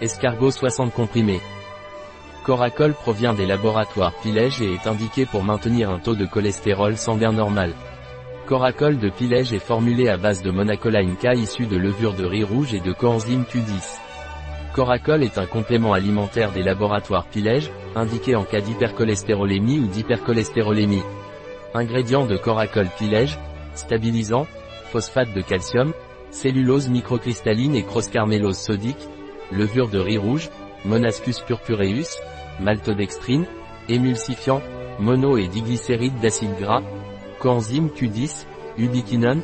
escargot 60 comprimés. Coracol provient des laboratoires Pilège et est indiqué pour maintenir un taux de cholestérol sanguin normal. Coracol de Pilège est formulé à base de monacoline K issu de levure de riz rouge et de coenzyme Q10. Coracol est un complément alimentaire des laboratoires Pilège, indiqué en cas d'hypercholestérolémie ou d'hypercholestérolémie. Ingrédients de Coracol Pilège, stabilisant, phosphate de calcium, cellulose microcristalline et crosscarmélose sodique, levure de riz rouge, Monascus purpureus, maltodextrine, émulsifiant, mono et diglycéride d'acide gras, coenzyme Q10, ubiquinone,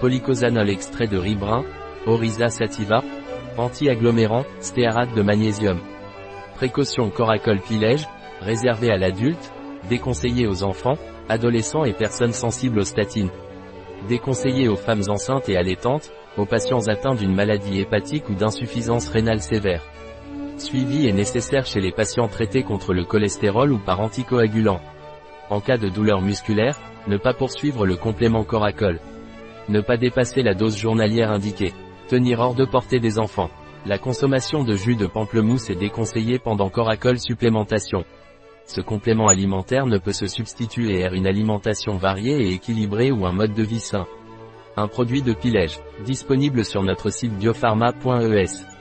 polycosanol extrait de riz brun, Oryza sativa, anti-agglomérant, stéarate de magnésium. Précaution coracol pilège, réservé à l'adulte, déconseillé aux enfants, adolescents et personnes sensibles aux statines. Déconseillé aux femmes enceintes et allaitantes, aux patients atteints d'une maladie hépatique ou d'insuffisance rénale sévère. Suivi est nécessaire chez les patients traités contre le cholestérol ou par anticoagulant. En cas de douleur musculaire, ne pas poursuivre le complément coracol. Ne pas dépasser la dose journalière indiquée. Tenir hors de portée des enfants. La consommation de jus de pamplemousse est déconseillée pendant coracol supplémentation. Ce complément alimentaire ne peut se substituer à une alimentation variée et équilibrée ou un mode de vie sain. Un produit de Pilège, disponible sur notre site biopharma.es.